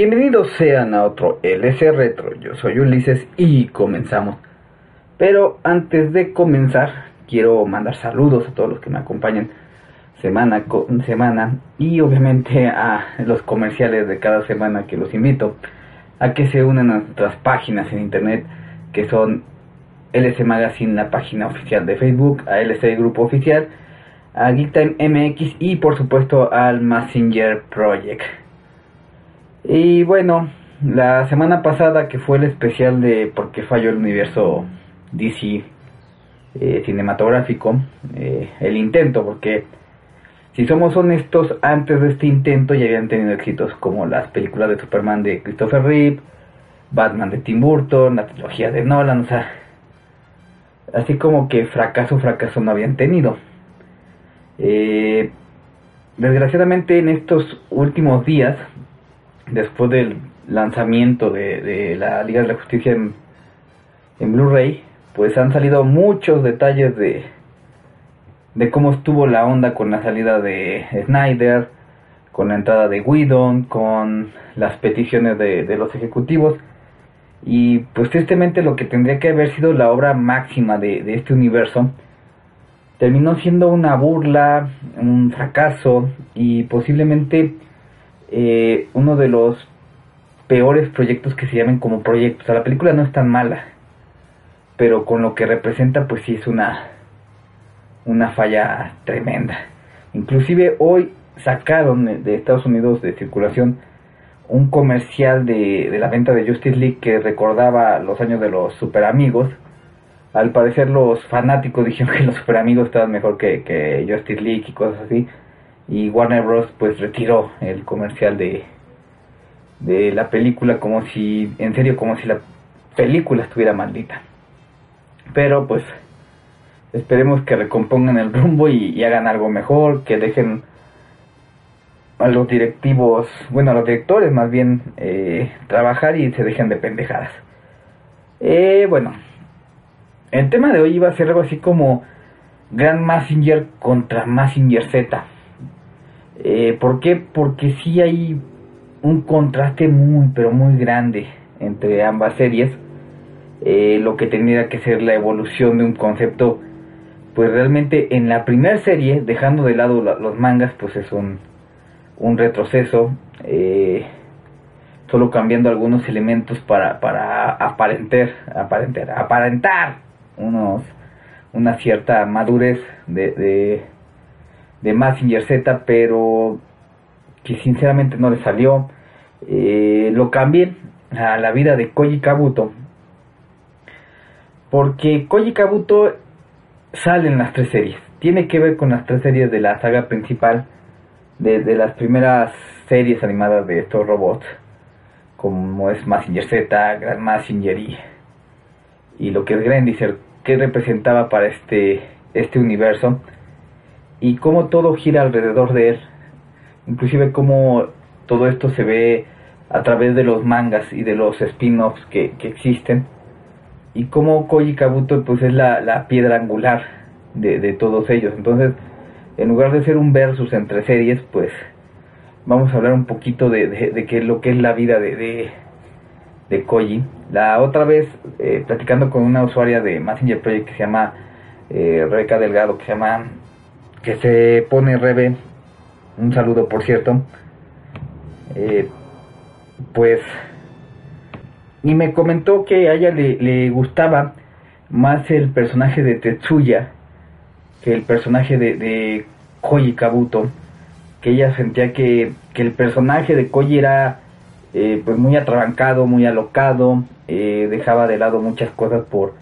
Bienvenidos sean a otro LC Retro. Yo soy Ulises y comenzamos. Pero antes de comenzar, quiero mandar saludos a todos los que me acompañan semana con semana y obviamente a los comerciales de cada semana que los invito a que se unan a nuestras páginas en internet que son LC Magazine, la página oficial de Facebook, a LC Grupo Oficial, a Geektime MX y por supuesto al Messenger Project. Y bueno, la semana pasada que fue el especial de por qué falló el universo DC eh, cinematográfico, eh, el intento, porque si somos honestos, antes de este intento ya habían tenido éxitos como las películas de Superman de Christopher Reeve, Batman de Tim Burton, la trilogía de Nolan, o sea, así como que fracaso, fracaso no habían tenido. Eh, desgraciadamente en estos últimos días, después del lanzamiento de, la Liga de la Justicia en, Blu-ray, pues han salido muchos detalles de, de cómo estuvo la onda con la salida de Snyder, con la entrada de Whedon, con las peticiones de, de los ejecutivos. Y pues tristemente lo que tendría que haber sido la obra máxima de, de este universo terminó siendo una burla, un fracaso y posiblemente eh, uno de los peores proyectos que se llamen como proyectos. O sea, la película no es tan mala, pero con lo que representa pues sí es una, una falla tremenda. Inclusive hoy sacaron de Estados Unidos de circulación un comercial de, de la venta de Justice League que recordaba los años de los super amigos. Al parecer los fanáticos dijeron que los super amigos estaban mejor que, que Justice League y cosas así. Y Warner Bros. pues retiró el comercial de, de la película como si, en serio, como si la película estuviera maldita. Pero pues esperemos que recompongan el rumbo y, hagan algo mejor, que dejen a los directivos, bueno, a los directores más bien, eh, trabajar y se dejen de pendejadas. Eh, bueno, el tema de hoy iba a ser algo así como Grand Messenger contra Messenger Z. Eh, ¿Por qué? Porque sí hay un contraste muy, pero muy grande entre ambas series. Eh, lo que tendría que ser la evolución de un concepto, pues realmente en la primera serie, dejando de lado los mangas, pues es un, un retroceso. Eh, solo cambiando algunos elementos para, aparentar, aparentar, aparentar unos, una cierta madurez de, de Massinger Z, pero que sinceramente no le salió. Eh, lo cambié a la vida de Koji Kabuto. Porque Koji Kabuto sale en las tres series. Tiene que ver con las tres series de la saga principal. De, las primeras series animadas de estos robots. Como es Massinger Z, Grand Massinger y, y lo que es Grandizer. Que representaba para este, este universo. Y cómo todo gira alrededor de él. Inclusive cómo todo esto se ve a través de los mangas y de los spin-offs que, que, existen. Y como Koji Kabuto pues es la, la piedra angular de, de, todos ellos. Entonces en lugar de ser un versus entre series pues vamos a hablar un poquito de, de, qué lo que es la vida de, de, Koji. La otra vez eh, platicando con una usuaria de Messenger Project que se llama eh, Delgado que se llama que se pone Rebe un saludo por cierto eh, pues y me comentó que a ella le, le, gustaba más el personaje de Tetsuya que el personaje de, de Koji Kabuto que ella sentía que, que el personaje de Koji era eh, pues muy atrabancado, muy alocado, eh, dejaba de lado muchas cosas por,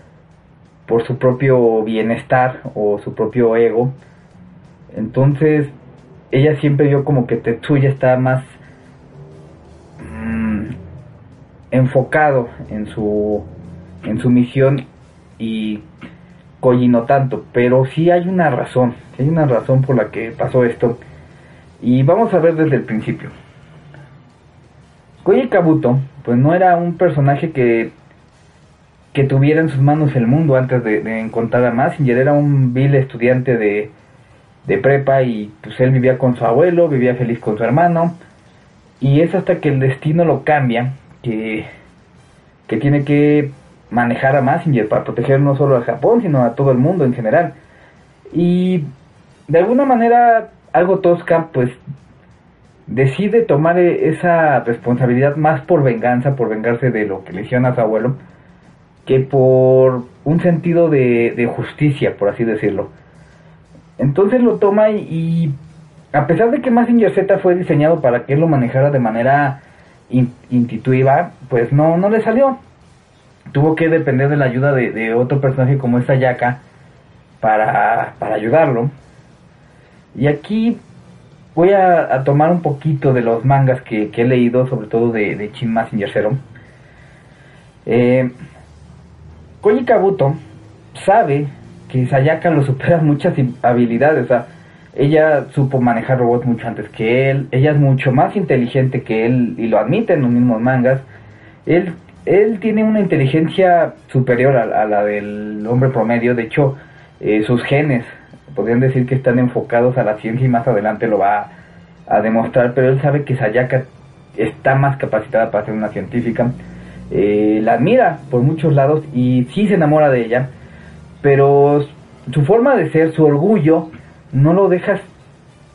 por su propio bienestar o su propio ego. Entonces, ella siempre vio como que Tetsuya estaba más enfocado en su en su misión y Koji no tanto, pero sí hay una razón, hay una razón por la que pasó esto. Y vamos a ver desde el principio. Koji Kabuto, pues no era un personaje que que tuviera en sus manos el mundo antes de, de encontrar a Massinger, era un vil estudiante de, de prepa y pues él vivía con su abuelo, vivía feliz con su hermano, Y es hasta que el destino lo cambia que, que tiene que manejar a Massinger para proteger no solo a Japón, sino a todo el mundo en general. Y de alguna manera, algo tosca, pues decide tomar esa responsabilidad más por venganza, por vengarse de lo que le hicieron a su abuelo, que por un sentido de, justicia, por así decirlo. Entonces lo toma y, a pesar de que Massinger Z fue diseñado para que él lo manejara de manera intuitiva, pues no, no le salió. Tuvo que depender de la ayuda de, otro personaje como esta Yaka para, para ayudarlo. Y aquí voy a, tomar un poquito de los mangas que, he leído, sobre todo de, de Chin Massinger Zero. Eh, Koji Kabuto sabe que Sayaka lo supera muchas habilidades. Ella supo manejar robots mucho antes que él. Ella es mucho más inteligente que él y lo admite en los mismos mangas. Él, él tiene una inteligencia superior a, la del hombre promedio. De hecho, eh, sus genes podrían decir que están enfocados a la ciencia y más adelante lo va a, demostrar, pero él sabe que Sayaka está más capacitada para ser una científica. Eh, la admira por muchos lados y sí se enamora de ella, pero su forma de ser, su orgullo, no lo deja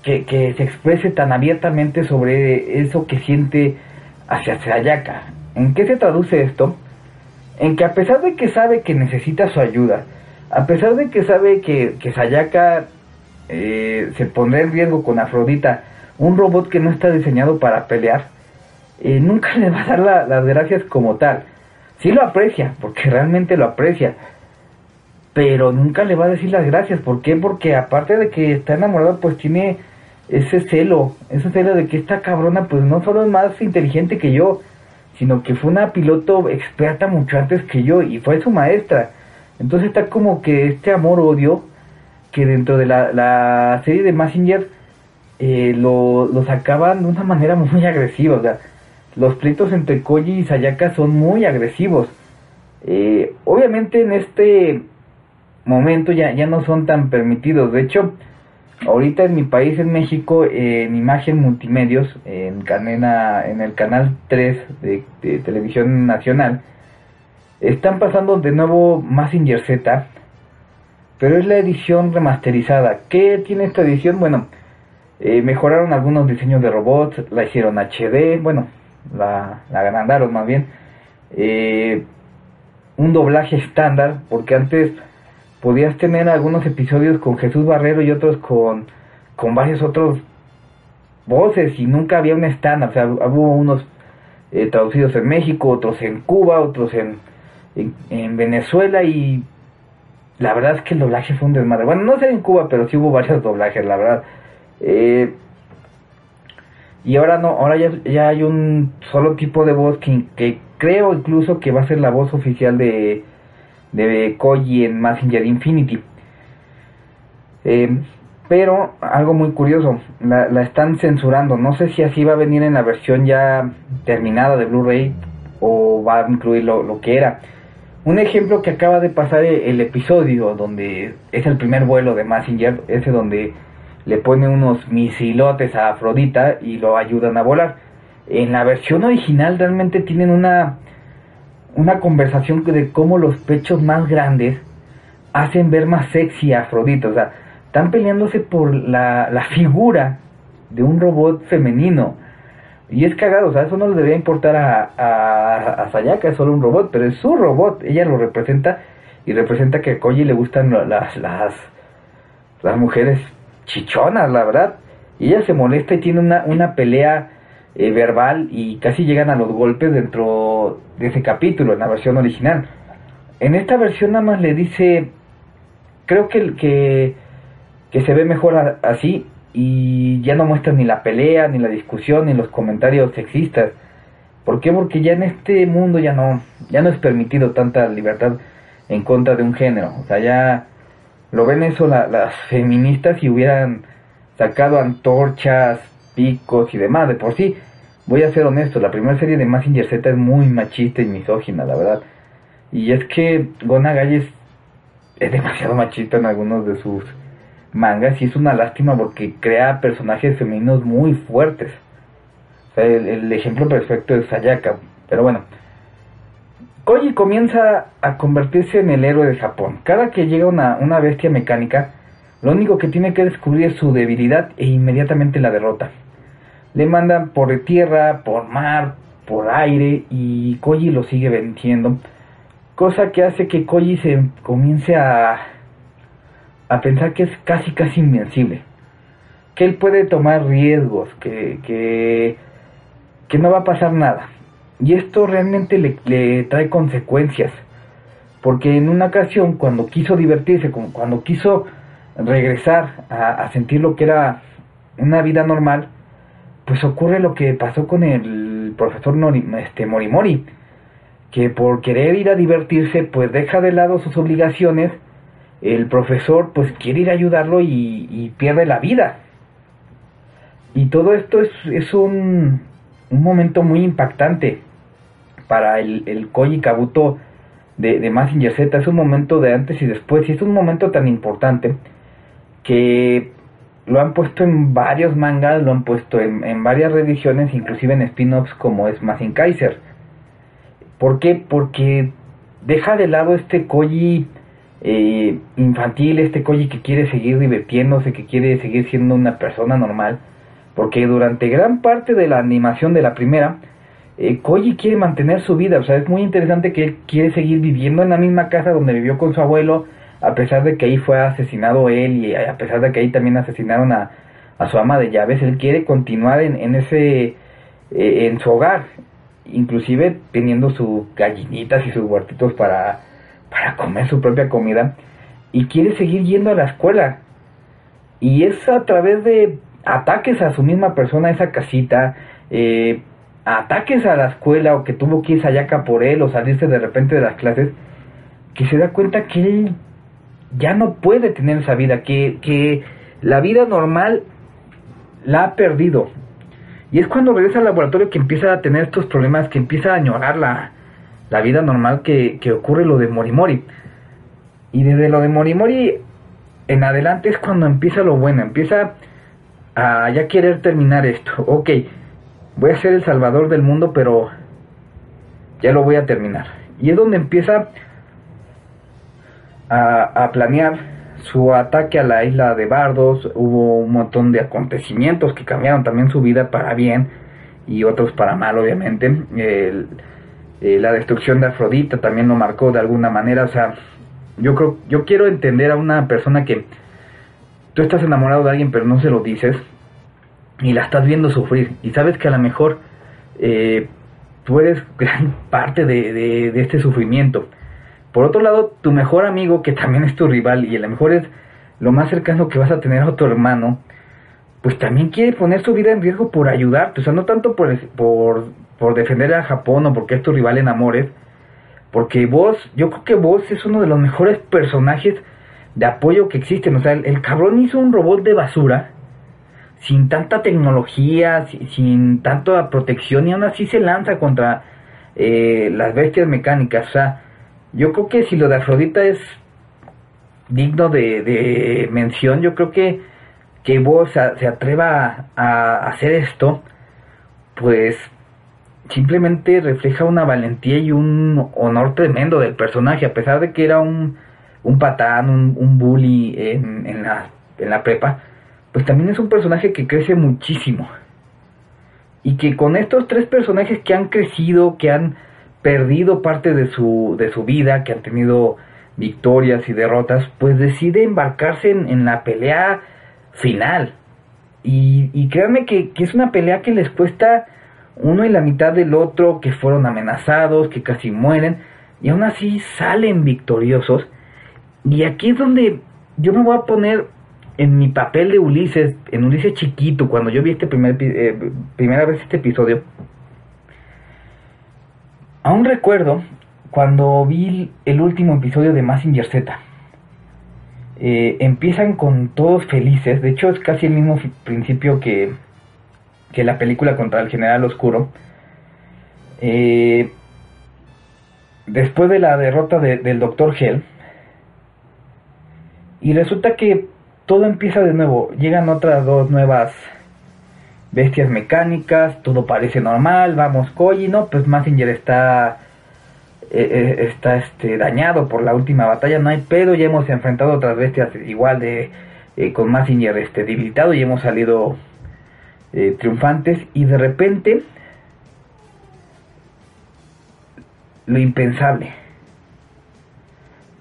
que, que se exprese tan abiertamente sobre eso que siente hacia Sayaka. ¿En qué se traduce esto? En que a pesar de que sabe que necesita su ayuda, a pesar de que sabe que, que Sayaka eh, se pondrá en riesgo con Afrodita, un robot que no está diseñado para pelear, eh, nunca le va a dar las gracias como tal. Sí lo aprecia, porque realmente lo aprecia, pero nunca le va a decir las gracias. ¿Por qué? Porque aparte de que está enamorado, pues tiene ese celo, ese celo de que esta cabrona pues no solo es más inteligente que yo, sino que fue una piloto experta mucho antes que yo y fue su maestra. Entonces está como que este amor-odio que dentro de la, serie de Messenger eh, lo, lo, sacaban de una manera muy agresiva. O sea, los pleitos entre Koji y Sayaka son muy agresivos. Eh, obviamente en este momento ya, ya no son tan permitidos. De hecho, ahorita en mi país, en México, en Imagen Multimedios, en, canena, en el canal 3 de, Televisión Nacional, están pasando de nuevo Massinger Z, pero es la edición remasterizada. ¿Qué tiene esta edición? Bueno, eh, mejoraron algunos diseños de robots, la hicieron HD, bueno, la, la agrandaron más bien. Eh, un doblaje estándar, porque antes podías tener algunos episodios con Jesús Barrero y otros con, con varios otros voces y nunca había un estándar. O sea, hubo unos eh, traducidos en México, otros en Cuba, otros en, en, Venezuela y la verdad es que el doblaje fue un desmadre. Bueno, no sé en Cuba, pero sí hubo varios doblajes, la verdad. Eh, y ahora no, ahora ya, ya, hay un solo tipo de voz que, que, creo incluso que va a ser la voz oficial de, de Koji en Messenger Infinity. Eh, pero algo muy curioso, la, la, están censurando. No sé si así va a venir en la versión ya terminada de Blu-ray o va a incluir lo, lo que era. Un ejemplo que acaba de pasar el, episodio donde es el primer vuelo de Massinger, ese donde le pone unos misilotes a Afrodita y lo ayudan a volar. En la versión original realmente tienen una una conversación de cómo los pechos más grandes hacen ver más sexy a Afrodita. O sea, están peleándose por la, la figura de un robot femenino. Y es cagado, o sea, eso no le debería importar a, a, a Sayaka, es solo un robot, pero es su robot, ella lo representa y representa que a Koji le gustan las, las, las mujeres chichonas, la verdad. Y ella se molesta y tiene una, una pelea eh, verbal y casi llegan a los golpes dentro de ese capítulo, en la versión original. En esta versión nada más le dice, creo que, que, que se ve mejor así, y ya no muestran ni la pelea, ni la discusión, ni los comentarios sexistas. ¿Por qué? Porque ya en este mundo ya no, ya no es permitido tanta libertad en contra de un género. O sea, ya lo ven eso las feministas y hubieran sacado antorchas, picos y demás. De por sí, voy a ser honesto, la primera serie de Massinger Z es muy machista y misógina, la verdad. Y es que Gona Galles es demasiado machista en algunos de sus mangas y es una lástima porque crea personajes femeninos muy fuertes. el, ejemplo perfecto es Sayaka. Pero bueno, Koji comienza a convertirse en el héroe de Japón. Cada que llega una, una bestia mecánica, lo único que tiene que descubrir es su debilidad e inmediatamente la derrota. Le mandan por tierra, por mar, por aire y Koji lo sigue venciendo. Cosa que hace que Koji se comience a, a pensar que es casi casi invencible. Que él puede tomar riesgos, que, que, que no va a pasar nada. Y esto realmente le, le trae consecuencias. Porque en una ocasión, cuando quiso divertirse, cuando quiso regresar a, sentir lo que era una vida normal, pues ocurre lo que pasó con el profesor este, Morimori, que por querer ir a divertirse, pues deja de lado sus obligaciones, el profesor pues quiere ir a ayudarlo y, pierde la vida. Y todo esto es, es un, un, momento muy impactante para el, el Koji Kabuto de, de Massinger Z, es un momento de antes y después, y es un momento tan importante que lo han puesto en varios mangas, lo han puesto en, varias reediciones, inclusive en spin-offs como es Masin Kaiser. ¿Por qué? Porque deja de lado este Koji eh, infantil, este Koji que quiere seguir divirtiéndose, que quiere seguir siendo una persona normal. Porque durante gran parte de la animación de la primera, eh, Koji quiere mantener su vida. O sea, es muy interesante que él quiere seguir viviendo en la misma casa donde vivió con su abuelo, a pesar de que ahí fue asesinado él y a pesar de que ahí también asesinaron a, su ama de llaves, él quiere continuar en, en ese eh, en su hogar, inclusive teniendo sus gallinitas y sus huertitos para, para comer su propia comida y quiere seguir yendo a la escuela. Y es a través de ataques a su misma persona, a esa casita, eh, ataques a la escuela o que tuvo que ir Sayaka por él o salirse de repente de las clases, que se da cuenta que él ya no puede tener esa vida, que, que la vida normal la ha perdido. Y es cuando regresa al laboratorio que empieza a tener estos problemas, que empieza a añorar la, la vida normal que, que ocurre lo de Morimori. Y desde lo de Morimori en adelante es cuando empieza lo bueno, empieza a ya querer terminar esto. Ok, voy a ser el salvador del mundo, pero ya lo voy a terminar. Y es donde empieza a, planear su ataque a la isla de Bardos. Hubo un montón de acontecimientos que cambiaron también su vida para bien y otros para mal, obviamente. Eh, la destrucción de Afrodita también lo marcó de alguna manera. O sea, yo creo, yo quiero entender a una persona que tú estás enamorado de alguien pero no se lo dices y la estás viendo sufrir y sabes que a lo mejor eh, tú eres gran parte de, de este sufrimiento por otro lado, tu mejor amigo, que también es tu rival y a lo mejor es lo más cercano que vas a tener a tu hermano, pues también quiere poner su vida en riesgo por ayudarte. O sea, no tanto por, por, defender a Japón o porque es tu rival en amores, porque vos, yo creo que vos es uno de los mejores personajes de apoyo que existen. O sea, el, cabrón hizo un robot de basura sin tanta tecnología, sin, tanta protección y aún así se lanza contra eh, las bestias mecánicas. O sea, yo creo que si lo de Afrodita es digno de, mención, yo creo que que vos se atreva a, hacer esto, pues simplemente refleja una valentía y un honor tremendo del personaje, a pesar de que era un, un patán, un, un bully en, en, la, en la prepa, pues también es un personaje que crece muchísimo. Y que con estos tres personajes que han crecido, que han perdido parte de su, de su vida, que han tenido victorias y derrotas, pues decide embarcarse en, la pelea final. Y, y créanme que, que, es una pelea que les cuesta uno y la mitad del otro, que fueron amenazados, que casi mueren, y aún así salen victoriosos. Y aquí es donde yo me voy a poner en mi papel de Ulises, en Ulises chiquito, cuando yo vi este primer, eh, primera vez este episodio, Aún recuerdo cuando vi el último episodio de Massinger Z. Eh, empiezan con todos felices, de hecho es casi el mismo principio que, que la película contra el General Oscuro. Eh, después de la derrota del Dr. Hell, y resulta que todo empieza de nuevo, llegan otras dos nuevas bestias mecánicas, todo parece normal, vamos Koji, no, pues Massinger está eh, eh, está este dañado por la última batalla, no hay pedo, ya hemos enfrentado otras bestias igual de eh, con Massinger este debilitado y hemos salido triunfantes y de repente lo impensable.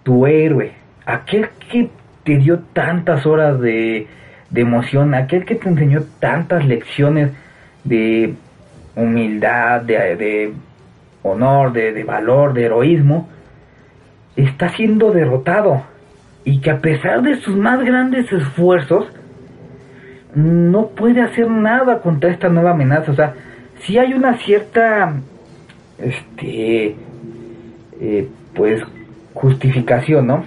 Tu héroe, aquel que te dio tantas horas de de emoción, aquel que te enseñó tantas lecciones de humildad, de, honor, de, valor, de heroísmo, está siendo derrotado. Y que a pesar de sus más grandes esfuerzos, no puede hacer nada contra esta nueva amenaza. O sea, si hay una cierta, este, eh, pues, justificación, ¿no?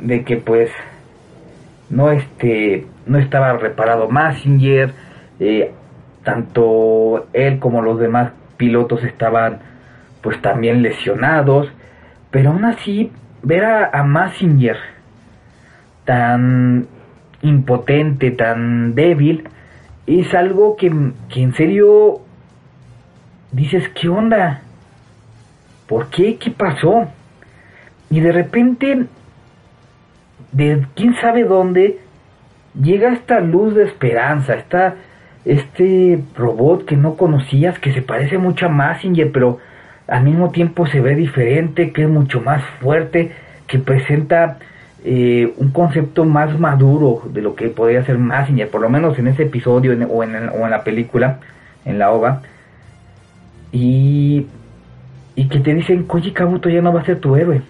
De que, pues, no, este, no estaba reparado Massinger, eh, tanto él como los demás pilotos estaban pues también lesionados, pero aún así ver a, a Massinger tan impotente, tan débil, es algo que, que en serio dices, ¿qué onda? ¿Por qué? ¿Qué pasó? Y de repente, de quién sabe dónde, llega esta luz de esperanza, está este robot que no conocías, que se parece mucho a Massinger, pero al mismo tiempo se ve diferente, que es mucho más fuerte, que presenta eh, un concepto más maduro de lo que podría ser Massinger, por lo menos en ese episodio o, en, o en la película, en la OVA. Y, y que te dicen, Koji Kabuto ya no va a ser tu héroe.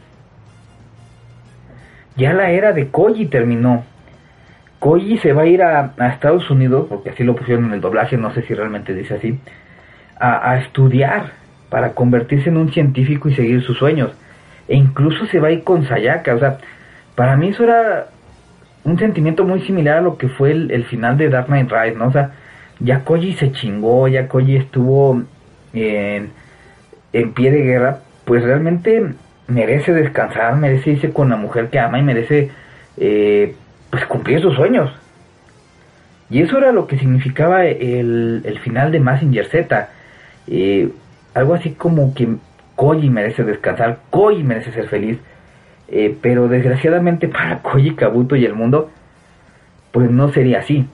Ya la era de Koji terminó Koji se va a ir a, Estados Unidos, porque así lo pusieron en el doblaje, no sé si realmente dice así, a, estudiar para convertirse en un científico y seguir sus sueños. E incluso se va a ir con Sayaka, o sea, para mí eso era un sentimiento muy similar a lo que fue el, final de Dark Knight Rise, ¿no? O sea, ya Koji se chingó, ya Koji estuvo en, en pie de guerra, pues realmente merece descansar, merece irse con la mujer que ama y merece eh, pues cumplir sus sueños. Y eso era lo que significaba el, el final de Massinger Z. Eh, algo así como que Koji merece descansar, Koji merece ser feliz. Eh, pero desgraciadamente para Koji, Kabuto y el mundo, pues no sería así.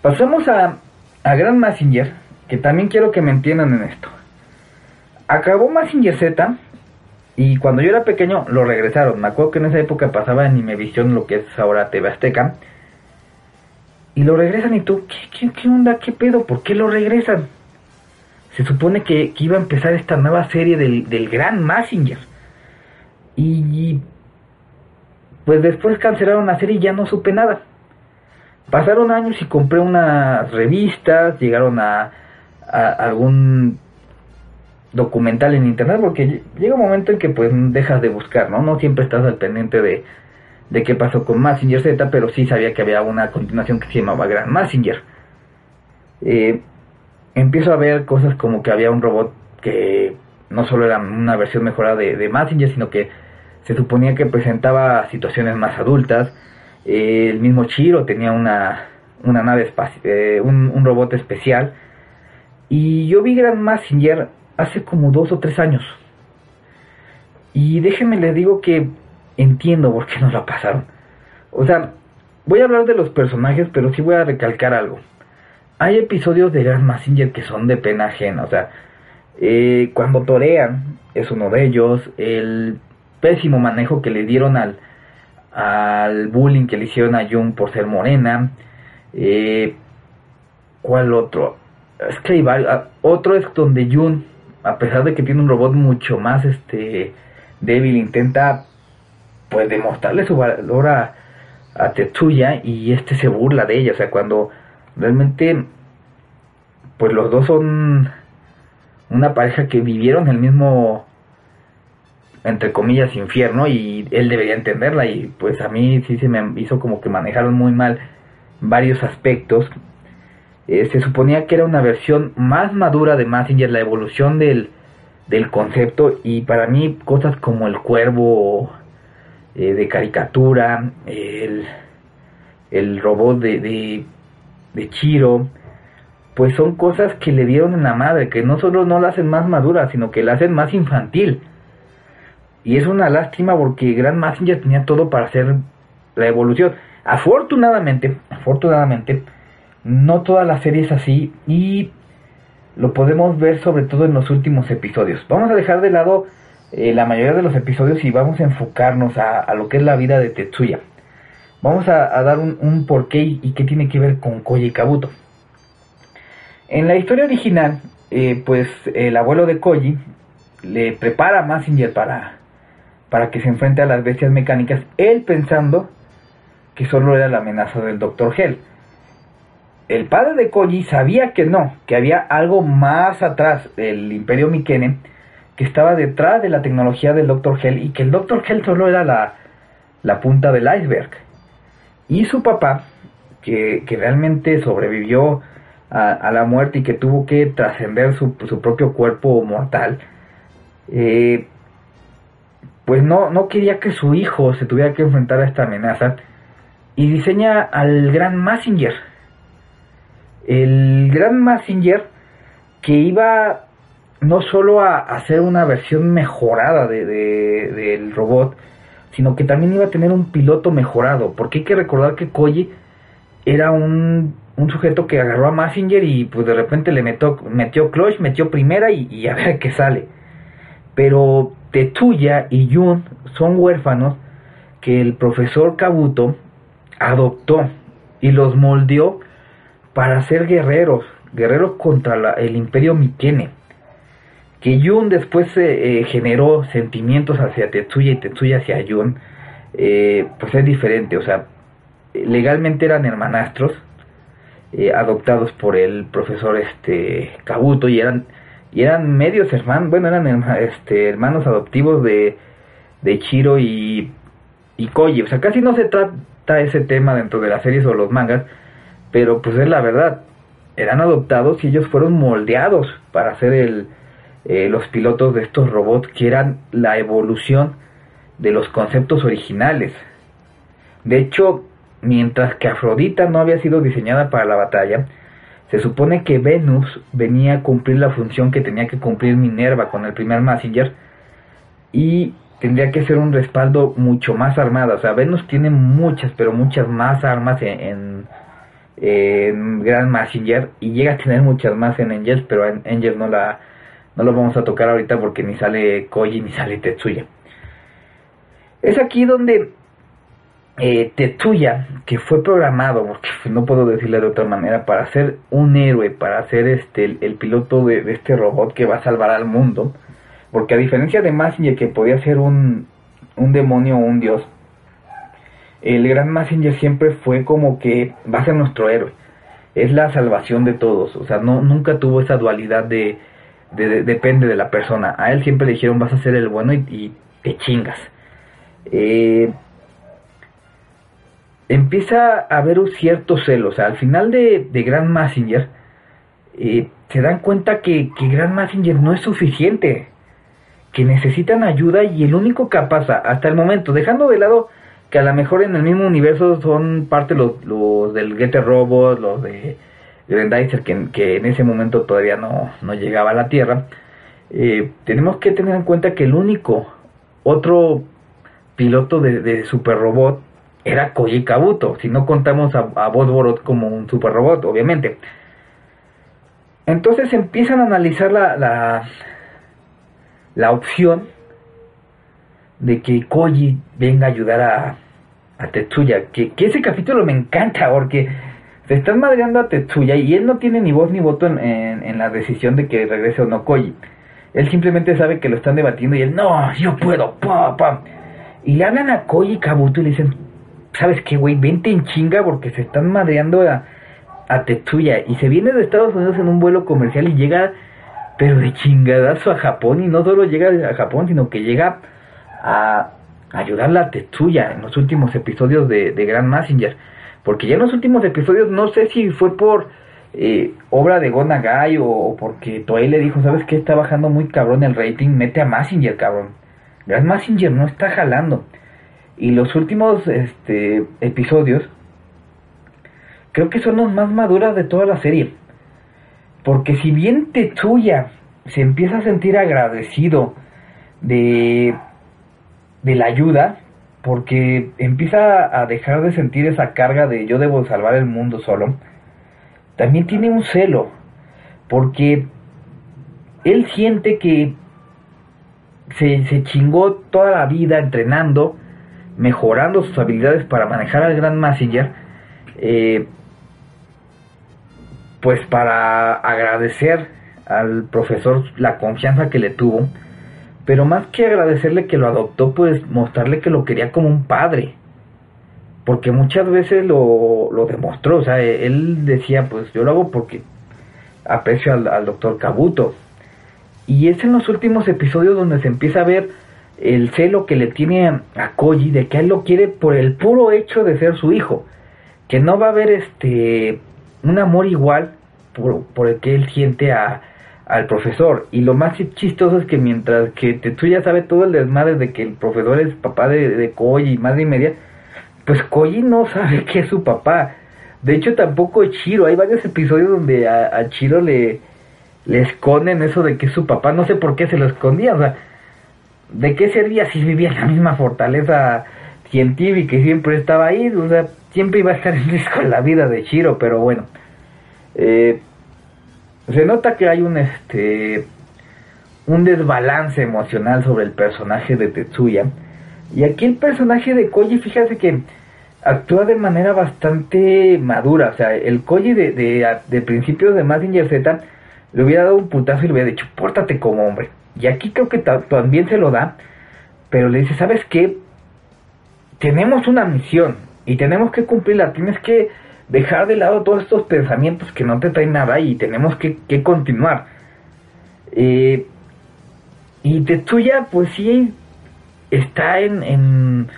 Pasamos a, a Grand Massinger, que también quiero que me entiendan en esto. Acabó Massinger Z y cuando yo era pequeño lo regresaron. Me acuerdo que en esa época pasaba en Imevisión lo que es ahora TV Azteca. Y lo regresan y tú, ¿qué, onda? ¿Qué pedo? ¿Por qué lo regresan? Se supone que, iba a empezar esta nueva serie del, del Gran Massinger. Y pues después cancelaron la serie y ya no supe nada. Pasaron años y compré unas revistas, llegaron a, a algún documental en internet porque llega un momento en que pues dejas de buscar, ¿no? No siempre estás al pendiente de, de qué pasó con Massinger Z, pero sí sabía que había una continuación que se llamaba Grand Massinger. Eh, empiezo a ver cosas como que había un robot que no solo era una versión mejorada de, de Massinger, sino que se suponía que presentaba situaciones más adultas. Eh, el mismo Chiro tenía una, una nave espacial, eh, un, un robot especial. Y yo vi Grand Massinger hace como dos o tres años. Y déjenme le digo que entiendo por qué nos la pasaron. O sea, voy a hablar de los personajes, pero sí voy a recalcar algo. Hay episodios de Grand Massinger que son de pena ajena. O sea, eh, cuando torean es uno de ellos. El pésimo manejo que le dieron al, al bullying que le hicieron a Jung por ser morena. Eh, ¿Cuál otro? Es que hay varios. Ah, otro es donde Jun a pesar de que tiene un robot mucho más este débil, intenta pues demostrarle su valor a, Tetsuya y este se burla de ella, o sea, cuando realmente pues los dos son una pareja que vivieron el mismo entre comillas infierno y él debería entenderla. Y pues a mí sí se me hizo como que manejaron muy mal varios aspectos eh, se suponía que era una versión más madura de Massinger, la evolución del, del concepto y para mí cosas como el cuervo eh, de caricatura, el, el robot de, de Chiro, pues son cosas que le dieron en la madre, que no solo no la hacen más madura, sino que la hacen más infantil. Y es una lástima porque Grand Messenger tenía todo para hacer la evolución. Afortunadamente, afortunadamente, no toda la serie es así y lo podemos ver sobre todo en los últimos episodios. Vamos a dejar de lado eh, la mayoría de los episodios y vamos a enfocarnos a, lo que es la vida de Tetsuya. Vamos a, dar un, porqué y qué tiene que ver con Koji Kabuto. En la historia original, eh, pues el abuelo de Koji le prepara a Massinger para, para que se enfrente a las bestias mecánicas, él pensando que solo era la amenaza del Dr. Hell. El padre de Koji sabía que no, que había algo más atrás del Imperio Mikene, que estaba detrás de la tecnología del Dr. Hell y que el Dr. Hell solo era la, la punta del iceberg. Y su papá, que, que realmente sobrevivió a, la muerte y que tuvo que trascender su, propio cuerpo mortal, eh, pues no, no quería que su hijo se tuviera que enfrentar a esta amenaza y diseña al Gran Messenger. El Gran Messenger que iba no solo a hacer una versión mejorada de, del robot, sino que también iba a tener un piloto mejorado, porque hay que recordar que Koji era un un sujeto que agarró a Massinger y pues de repente le metió, metió clutch, metió primera y, a ver qué sale. Pero Tetsuya y Yun son huérfanos que el profesor Kabuto adoptó y los moldeó para ser guerreros, guerreros contra el imperio Mikene. Que Yun después eh, generó sentimientos hacia Tetsuya y Tetsuya hacia Yun, eh, pues es diferente, o sea, legalmente eran hermanastros, eh, adoptados por el profesor este Kabuto y eran y eran medios hermanos, bueno, eran este, hermanos adoptivos de, de Chiro y, y Koji. O sea, casi no se trata ese tema dentro de las series o los mangas, pero pues es la verdad. Eran adoptados y ellos fueron moldeados para ser el, eh, los pilotos de estos robots que eran la evolución de los conceptos originales. De hecho, Mientras que Afrodita no había sido diseñada para la batalla, se supone que Venus venía a cumplir la función que tenía que cumplir Minerva con el primer Messenger y tendría que ser un respaldo mucho más armado. O sea, Venus tiene muchas, pero muchas más armas en, Grand Messenger y llega a tener muchas más en Angels, pero en Angels no la no lo vamos a tocar ahorita porque ni sale Koji ni sale Tetsuya. Es aquí donde eh, Tetsuya, que fue programado, porque no puedo decirle de otra manera, para ser un héroe, para ser este, el, piloto de, este robot que va a salvar al mundo, porque a diferencia de Massinger que podía ser un, un demonio o un dios, el gran Massinger siempre fue como que va a ser nuestro héroe, es la salvación de todos, o sea, no, nunca tuvo esa dualidad de, depende de la persona, a él siempre le dijeron vas a ser el bueno y, y te chingas. Eh, empieza a haber un cierto celo. O sea, al final de, de Grand Messenger, eh, se dan cuenta que, que Grand Messenger no es suficiente. Que necesitan ayuda y el único que pasa hasta el momento, dejando de lado que a lo mejor en el mismo universo son parte los, los del Getter Robot, los de Grendizer, que, que en ese momento todavía no, no llegaba a la Tierra. Eh, tenemos que tener en cuenta que el único otro piloto de, de super robot era Koji Kabuto, si no contamos a, a como un super robot, obviamente. Entonces empiezan a analizar la, la, la opción de que Koji venga a ayudar a, a Tetsuya. Que, que, ese capítulo me encanta porque se están madreando a Tetsuya y él no tiene ni voz ni voto en, en, la decisión de que regrese o no Koji. Él simplemente sabe que lo están debatiendo y él, no, yo puedo, pa, pa. Y le hablan a Koji Kabuto y le dicen, ¿sabes qué, güey? Vente en chinga porque se están madreando a, a Tetsuya. Y se viene de Estados Unidos en un vuelo comercial y llega, pero de chingadazo a Japón. Y no solo llega a Japón, sino que llega a ayudarla a Tetsuya en los últimos episodios de, de Grand Messenger. Porque ya en los últimos episodios, no sé si fue por eh, obra de Gonagai o, o porque Toei le dijo, ¿sabes qué? Está bajando muy cabrón el rating, mete a Messenger, cabrón. Grand Messenger no está jalando. Y los últimos este, episodios, creo que son las más maduras de toda la serie. Porque si bien Tetsuya se empieza a sentir agradecido de, de la ayuda, porque empieza a dejar de sentir esa carga de yo debo salvar el mundo solo, también tiene un celo, porque él siente que se, se chingó toda la vida entrenando, mejorando sus habilidades para manejar al Gran Massinger, eh, pues para agradecer al profesor la confianza que le tuvo, pero más que agradecerle que lo adoptó, pues mostrarle que lo quería como un padre, porque muchas veces lo, lo demostró, o sea, él decía, pues yo lo hago porque aprecio al, doctor Kabuto, y es en los últimos episodios donde se empieza a ver el celo que le tiene a Koji de que él lo quiere por el puro hecho de ser su hijo, que no va a haber este un amor igual por, el que él siente a, al profesor. Y lo más chistoso es que mientras que Tetsuya sabe todo el desmadre de que el profesor es papá de, de y madre y media, pues Koji no sabe que es su papá. De hecho, tampoco Chiro. Hay varios episodios donde a, a Chiro le, le esconden eso de que es su papá. No sé por qué se lo escondía. O sea, ¿de qué servía si vivía en la misma fortaleza científica y siempre estaba ahí? O sea, siempre iba a estar en riesgo la vida de Chiro, pero bueno. Eh, se nota que hay un este un desbalance emocional sobre el personaje de Tetsuya. Y aquí el personaje de Koji, fíjate que actúa de manera bastante madura. O sea, el Koji de, de, de principios de Mazinger Z le hubiera dado un putazo y le hubiera dicho, pórtate como hombre. Y aquí creo que también se lo da, pero le dice, ¿sabes qué? Tenemos una misión y tenemos que cumplirla, tienes que dejar de lado todos estos pensamientos que no te traen nada y tenemos que, continuar. Eh, y Tetsuya, pues sí, está en, en,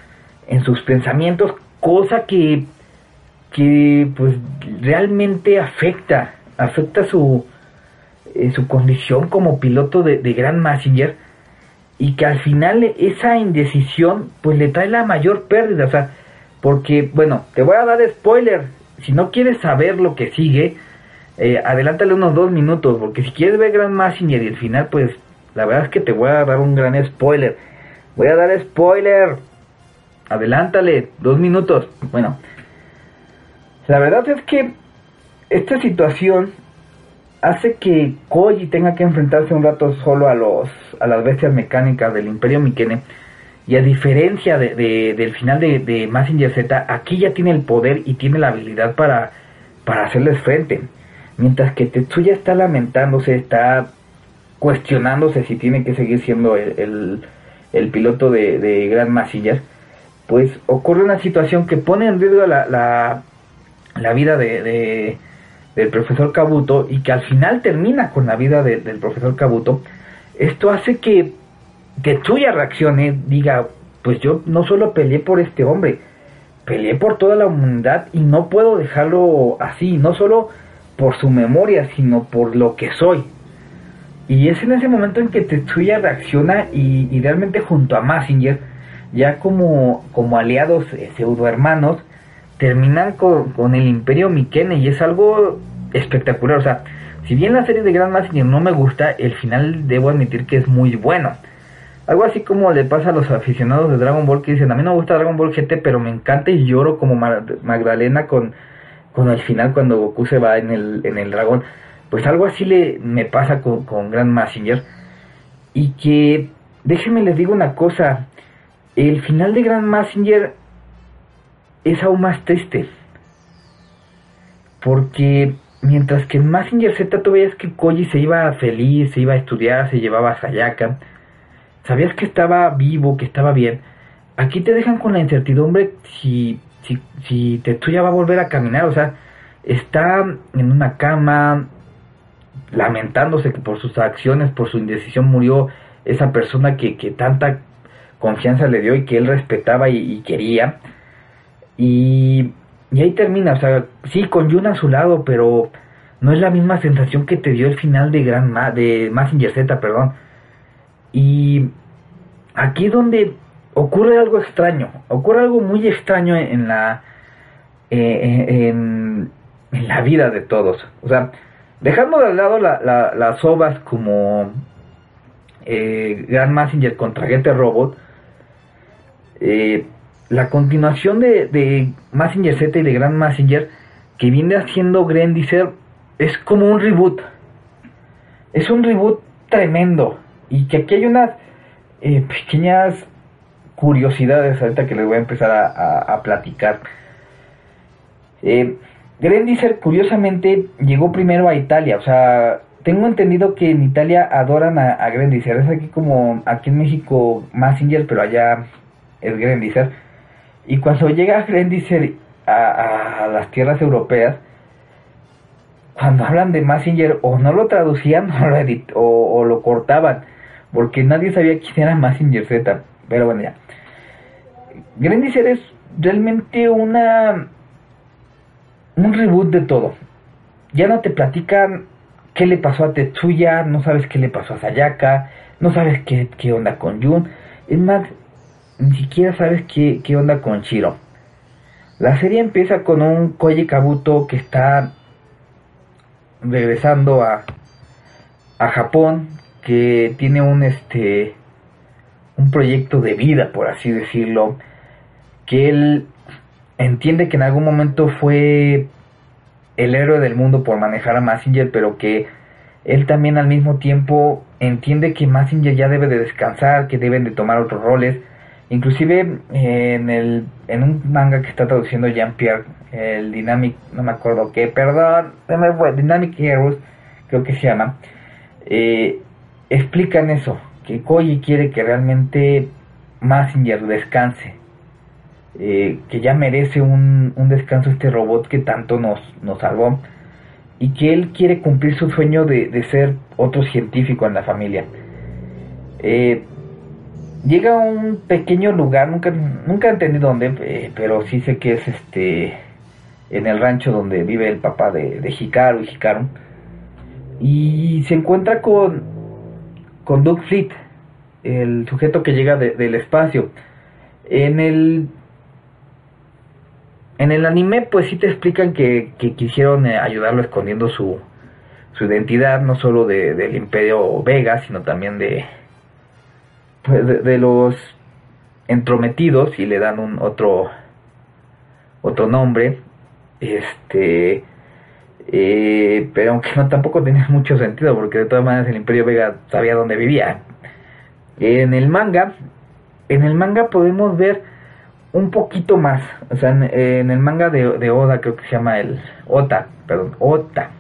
en sus pensamientos, cosa que, que pues realmente afecta, afecta su, eh, su condición como piloto de, de Grand Messenger y que al final esa indecisión pues le trae la mayor pérdida, o sea, porque bueno, te voy a dar spoiler, si no quieres saber lo que sigue, eh, adelántale unos dos minutos, porque si quieres ver Grand Messenger y el final pues la verdad es que te voy a dar un gran spoiler, voy a dar spoiler, adelántale dos minutos, bueno, la verdad es que esta situación hace que Koji tenga que enfrentarse un rato solo a los a las bestias mecánicas del Imperio Mikene y a diferencia de, del final de, de Massinger Z aquí ya tiene el poder y tiene la habilidad para para hacerles frente. Mientras que Tetsuya está lamentándose está cuestionándose si tiene que seguir siendo el, el, piloto de, de Grand Massinger pues ocurre una situación que pone en riesgo la, la, la vida de del profesor Kabuto y que al final termina con la vida del profesor Kabuto, esto hace que, que Tsuya reaccione, diga, pues yo no solo peleé por este hombre, peleé por toda la humanidad y no puedo dejarlo así, no solo por su memoria, sino por lo que soy. Y es en ese momento en que Tetsuya reacciona y, realmente junto a Massinger, ya como, como aliados eh, pseudo hermanos, terminan con, el Imperio Mikene y es algo espectacular. O sea, si bien la serie de Grand Massinger no me gusta, el final debo admitir que es muy bueno. Algo así como le pasa a los aficionados de Dragon Ball que dicen, a mí no me gusta Dragon Ball GT, pero me encanta y lloro como Magdalena con, con el final cuando Goku se va en el, en el dragón. Pues algo así le, me pasa con, con Grand Massinger. Y que, déjenme les digo una cosa, el final de Grand Massinger es aún más triste. Porque mientras que en Massinger Z tú veías que Koji se iba feliz, se iba a estudiar, se llevaba a Sayaka, sabías que estaba vivo, que estaba bien. Aquí te dejan con la incertidumbre si, si, si Tetsuya va a volver a caminar, o sea, está en una cama lamentándose que por sus acciones, por su indecisión murió esa persona que, que tanta confianza le dio y que él respetaba y quería y, y ahí termina, o sea, sí, con Yuna a su lado, pero no es la misma sensación que te dio el final de Gran Ma de Massinger Z, perdón. Y aquí donde ocurre algo extraño, ocurre algo muy extraño en la eh, en, en la vida de todos. O sea, dejando de lado las ovas como eh, Grand Messenger contra Getter Robot, eh, la continuación de, de Messenger Z y de Grand Messenger que viene haciendo Grandizer es como un reboot. Es un reboot tremendo. Y que aquí hay unas eh, pequeñas curiosidades ahorita que les voy a empezar a, platicar. Eh, Grandizer curiosamente llegó primero a Italia. O sea, tengo entendido que en Italia adoran a, a Grandizer. Es aquí como aquí en México Massinger, pero allá es Grandizer. Y cuando llega Grandizer a, a las tierras europeas, cuando hablan de Massinger o no lo traducían o, lo cortaban, porque nadie sabía quién era Massinger Z. Pero bueno, ya. Grandizer es realmente una un reboot de todo. Ya no te platican qué le pasó a Tetsuya, no sabes qué le pasó a Sayaka, no sabes qué, qué onda con Jun. Es más, ni siquiera sabes qué, qué onda con Shiro. La serie empieza con un Koji Kabuto que está regresando a, a Japón, que tiene un este un proyecto de vida, por así decirlo, que él entiende que en algún momento fue el héroe del mundo por manejar a Massinger, pero que él también al mismo tiempo entiende que Massinger ya debe de descansar, que deben de tomar otros roles. Inclusive en, el, en un manga que está traduciendo Jean-Pierre, el Dynamic, no me acuerdo qué, perdón, Dynamic Heroes, creo que se llama, eh, explican eso, que Koji quiere que realmente Massinger descanse, eh, que ya merece un, un, descanso este robot que tanto nos, nos salvó y que él quiere cumplir su sueño de, de ser otro científico en la familia. Eh, llega a un pequeño lugar, nunca, nunca entendí dónde, eh, pero sí sé que es este en el rancho donde vive el papá de, de Hikaru y Hikaru. Y se encuentra con, con Doug Fleet, el sujeto que llega del espacio. En el en el anime, pues sí te explican que, quisieron eh, ayudarlo escondiendo su, su identidad, no solo de, del Imperio Vega, sino también de, pues de, los entrometidos y le dan un otro otro nombre este eh, pero aunque no tampoco tenía mucho sentido porque de todas maneras el Imperio Vega sabía dónde vivía en el manga en el manga podemos ver un poquito más. O sea, en, el manga de, Oda, creo que se llama el Ota, perdón, Ota.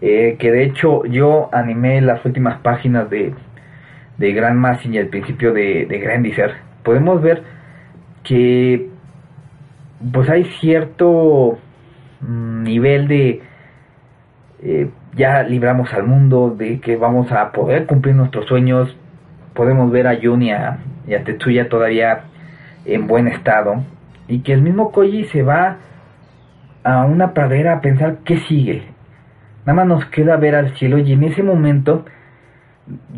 Eh, que de hecho yo animé las últimas páginas de, de Grand Massing y el principio de, de. Podemos ver que pues hay cierto nivel de eh, ya libramos al mundo, de que vamos a poder cumplir nuestros sueños. Podemos ver a Jun y a Tetsuya todavía en buen estado y que el mismo Koji se va a una pradera a pensar qué sigue. Nada más nos queda ver al cielo y en ese momento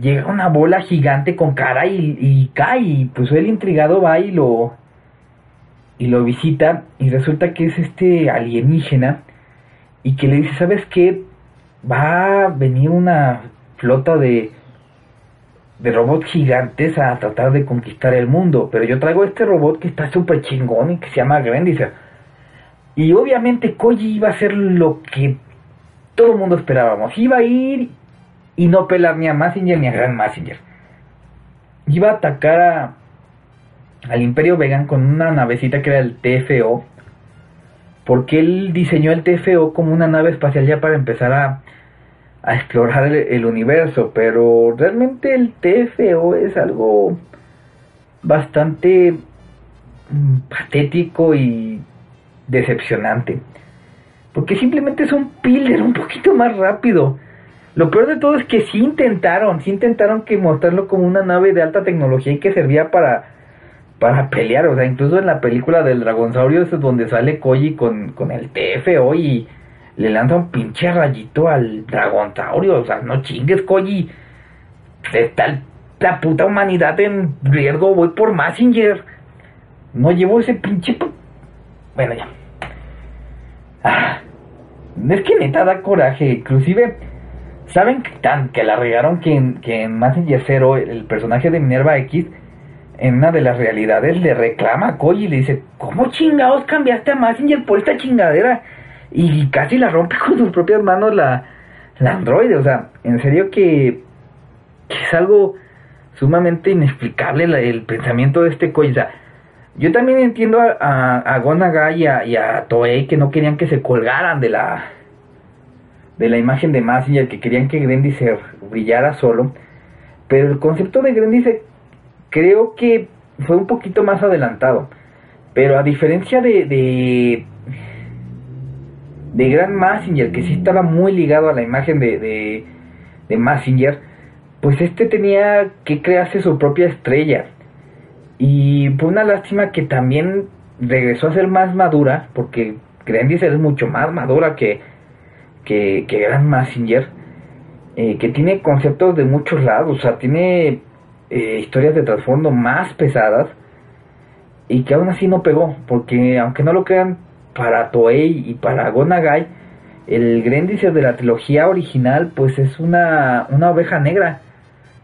llega una bola gigante con cara y, cae y pues él intrigado va y lo y lo visita y resulta que es este alienígena y que le dice, ¿sabes qué? Va a venir una flota de de robots gigantes a tratar de conquistar el mundo. Pero yo traigo este robot que está súper chingón y que se llama Grandizer. Y obviamente Koji iba a hacer lo que todo el mundo esperábamos. Iba a ir y no pelar ni a Massinger ni a Grand Massinger. Iba a atacar a, al Imperio Vegan con una navecita que era el TFO. Porque él diseñó el TFO como una nave espacial ya para empezar a a explorar el, universo, pero realmente el TFO es algo bastante mm, patético y decepcionante. Porque simplemente es un pillar un poquito más rápido. Lo peor de todo es que sí intentaron, sí intentaron que mostrarlo como una nave de alta tecnología y que servía para, para pelear. O sea, incluso en la película del Dragonsaurio es donde sale Koji con, con el TFO y le lanza un pinche rayito al dragontaurio. O sea, no chingues, Koji. Está la puta humanidad en riesgo. Voy por Massinger. No llevo ese pinche. Bueno, ya. Ah, es que neta da coraje. Inclusive, ¿saben que tan que la regaron que en, que en Messenger Zero el personaje de Minerva X en una de las realidades le reclama a Koji y le dice, ¿cómo chingados cambiaste a Messenger por esta chingadera? Y casi la rompe con sus propias manos la, la androide. O sea, en serio que, es algo sumamente inexplicable el pensamiento de este Koji. O sea, yo también entiendo a, a, Gonaga y a, y a, Toei que no querían que se colgaran de la de la imagen de Messenger, que querían que Grendizer brillara solo. Pero el concepto de Grendizer creo que fue un poquito más adelantado. Pero a diferencia de, de, de Grand Massinger, que sí estaba muy ligado a la imagen de, de, de Massinger, pues este tenía que crearse su propia estrella. Y fue una lástima que también regresó a ser más madura, porque Grandizer es mucho más madura que, que, que Grand Massinger, eh, que tiene conceptos de muchos lados, o sea, tiene eh, historias de trasfondo más pesadas y que aún así no pegó, porque aunque no lo crean, para Toei y para Gonagai, el Grendizer de la trilogía original pues es una, una oveja negra,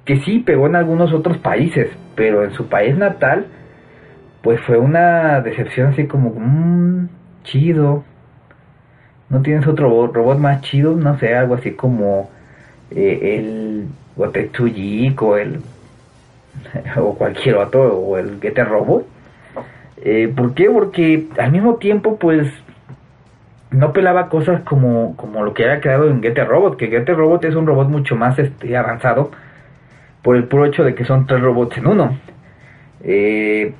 que sí pegó en algunos otros países, pero en su país natal pues fue una decepción así como, mmm, chido, no tienes otro robot, más chido, no sé, algo así como eh, el Gotetsuji o el o cualquier otro, o el que te robó. Eh, ¿Por qué? Porque al mismo tiempo, pues, no pelaba cosas como, como lo que había creado en Get Robot, que Get Robot es un robot mucho más este, avanzado por el puro hecho de que son tres robots en uno. Eh,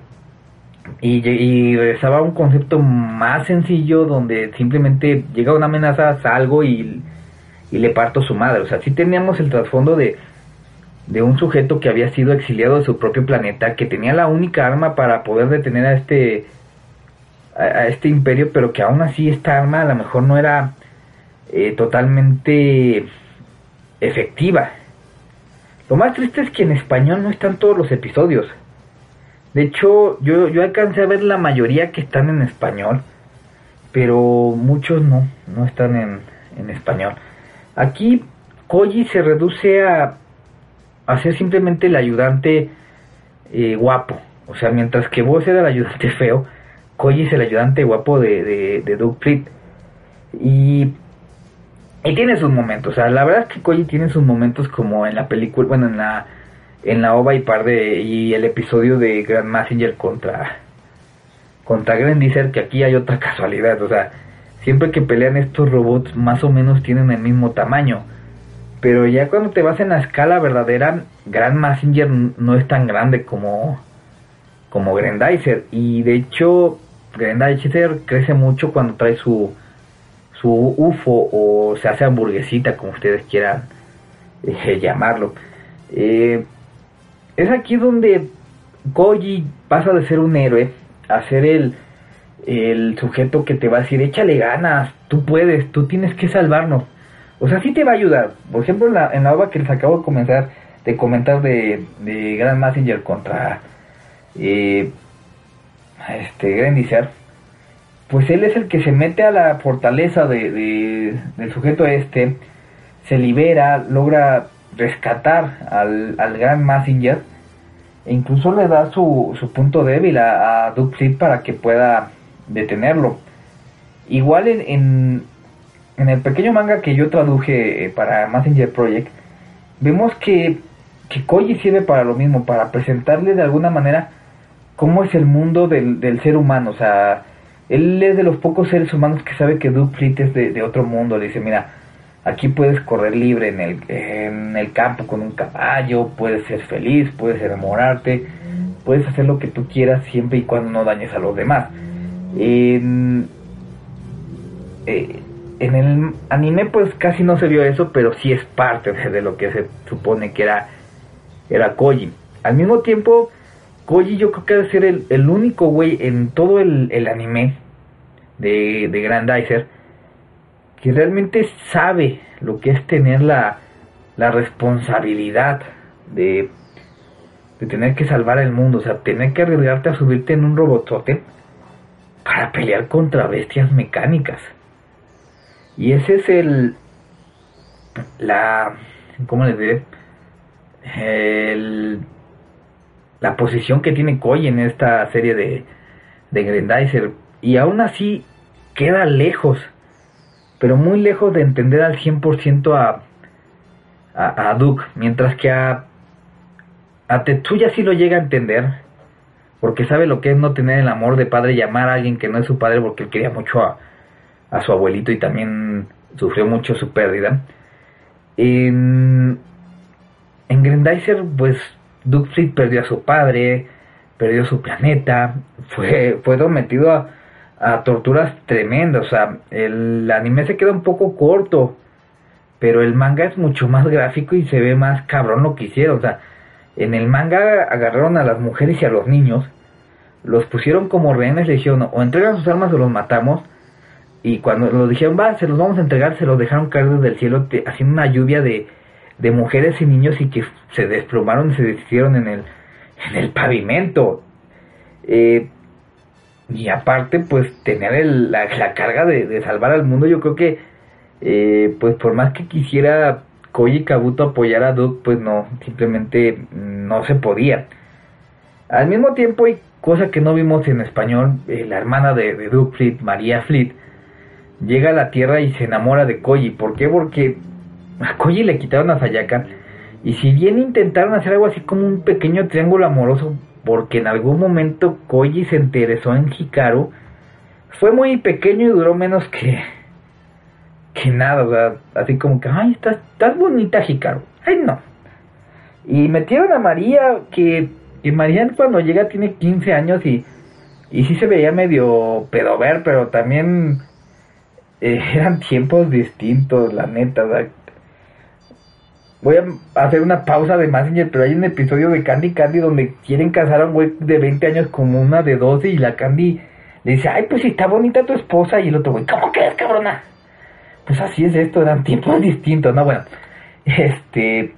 y, y regresaba un concepto más sencillo donde simplemente llega una amenaza, salgo y, y le parto su madre. O sea, sí teníamos el trasfondo de de un sujeto que había sido exiliado de su propio planeta, que tenía la única arma para poder detener a este a, este imperio, pero que aún así esta arma a lo mejor no era eh, totalmente efectiva. Lo más triste es que en español no están todos los episodios. De hecho, yo, yo alcancé a ver la mayoría que están en español, pero muchos no, no están en, en español. Aquí Koji se reduce a a simplemente el ayudante eh, guapo. O sea, mientras que vos era el ayudante feo, Koji es el ayudante guapo de, de, de Doug Fleet. Y, y tiene sus momentos. O sea, la verdad es que Koji tiene sus momentos como en la película, bueno, en la en la OVA y par de y el episodio de Grand Messenger contra contra Grandizer que aquí hay otra casualidad, o sea, siempre que pelean estos robots más o menos tienen el mismo tamaño pero ya cuando te vas en la escala verdadera, Grand Messenger no es tan grande como, como Grandizer. Y de hecho, Grandizer crece mucho cuando trae su, su UFO o se hace hamburguesita, como ustedes quieran eh, llamarlo. Eh, es aquí donde Koji pasa de ser un héroe a ser el, el sujeto que te va a decir, échale ganas, tú puedes, tú tienes que salvarnos. O sea, sí te va a ayudar. Por ejemplo, en la, en la obra que les acabo de comenzar de comentar de, de Grand Messenger contra eh, este Grandizer, pues él es el que se mete a la fortaleza de, del sujeto este, se libera, logra rescatar al, al Grand Messenger e incluso le da su, su punto débil a, a para que pueda detenerlo. Igual en, en el pequeño manga que yo traduje eh, para Messenger Project, vemos que, que Koji sirve para lo mismo, para presentarle de alguna manera cómo es el mundo del, del ser humano. O sea, él es de los pocos seres humanos que sabe que Duke es de, de, otro mundo. Le dice, mira, aquí puedes correr libre en el, en el campo con un caballo, puedes ser feliz, puedes enamorarte, puedes hacer lo que tú quieras siempre y cuando no dañes a los demás. Eh, en el anime pues casi no se vio eso, pero sí es parte de lo que se supone que era, era Koji. Al mismo tiempo, Koji yo creo que debe ser el, único güey en todo el, anime de, de Grandizer que realmente sabe lo que es tener la, la responsabilidad de, de tener que salvar el mundo, o sea, tener que arriesgarte a subirte en un robotote para pelear contra bestias mecánicas. Y ese es el. La. ¿Cómo les diré? El, la posición que tiene Koi en esta serie de, de Grendizer. Y aún así queda lejos, pero muy lejos de entender al 100% a, a, a Duke. Mientras que a, a Tetsuya sí lo llega a entender. Porque sabe lo que es no tener el amor de padre y llamar a alguien que no es su padre porque él quería mucho a, a su abuelito y también sufrió mucho su pérdida. En, en Grendizer, pues Duke perdió a su padre, perdió su planeta, fue, fue sometido a, a torturas tremendas. O sea, el anime se queda un poco corto, pero el manga es mucho más gráfico y se ve más cabrón lo que hicieron. O sea, en el manga agarraron a las mujeres y a los niños, los pusieron como rehenes, le dijeron o entregan sus armas o los matamos y cuando lo dijeron, va, se los vamos a entregar, se los dejaron caer desde el cielo haciendo una lluvia de, de mujeres y niños y que se desplomaron y se deshicieron en el, en el pavimento. Eh, y aparte, pues tener el, la, la, carga de, de, salvar al mundo, yo creo que, eh, pues por más que quisiera Koji Kabuto apoyar a Duke, pues no, simplemente no se podía. Al mismo tiempo, hay cosa que no vimos en español, eh, la hermana de, de Duke Fleet, María Fleet, llega a la Tierra y se enamora de Koji. ¿Por qué? Porque a Koji le quitaron a Sayaka. Y si bien intentaron hacer algo así como un pequeño triángulo amoroso, porque en algún momento Koji se interesó en Hikaru, fue muy pequeño y duró menos que, que nada. O sea, así como que, ay, estás, estás bonita Hikaru. Ay, no. Y metieron a María, que, que María cuando llega tiene 15 años y, y sí se veía medio pedover, pero también eh, eran tiempos distintos, la neta. Voy a hacer una pausa de Messenger, pero hay un episodio de Candy Candy donde quieren casar a un güey de 20 años con una de 12 y la Candy le dice, ay, pues si está bonita tu esposa y el otro güey, ¿cómo que es, cabrona? Pues así es esto, eran tiempos distintos, ¿no? Bueno, este...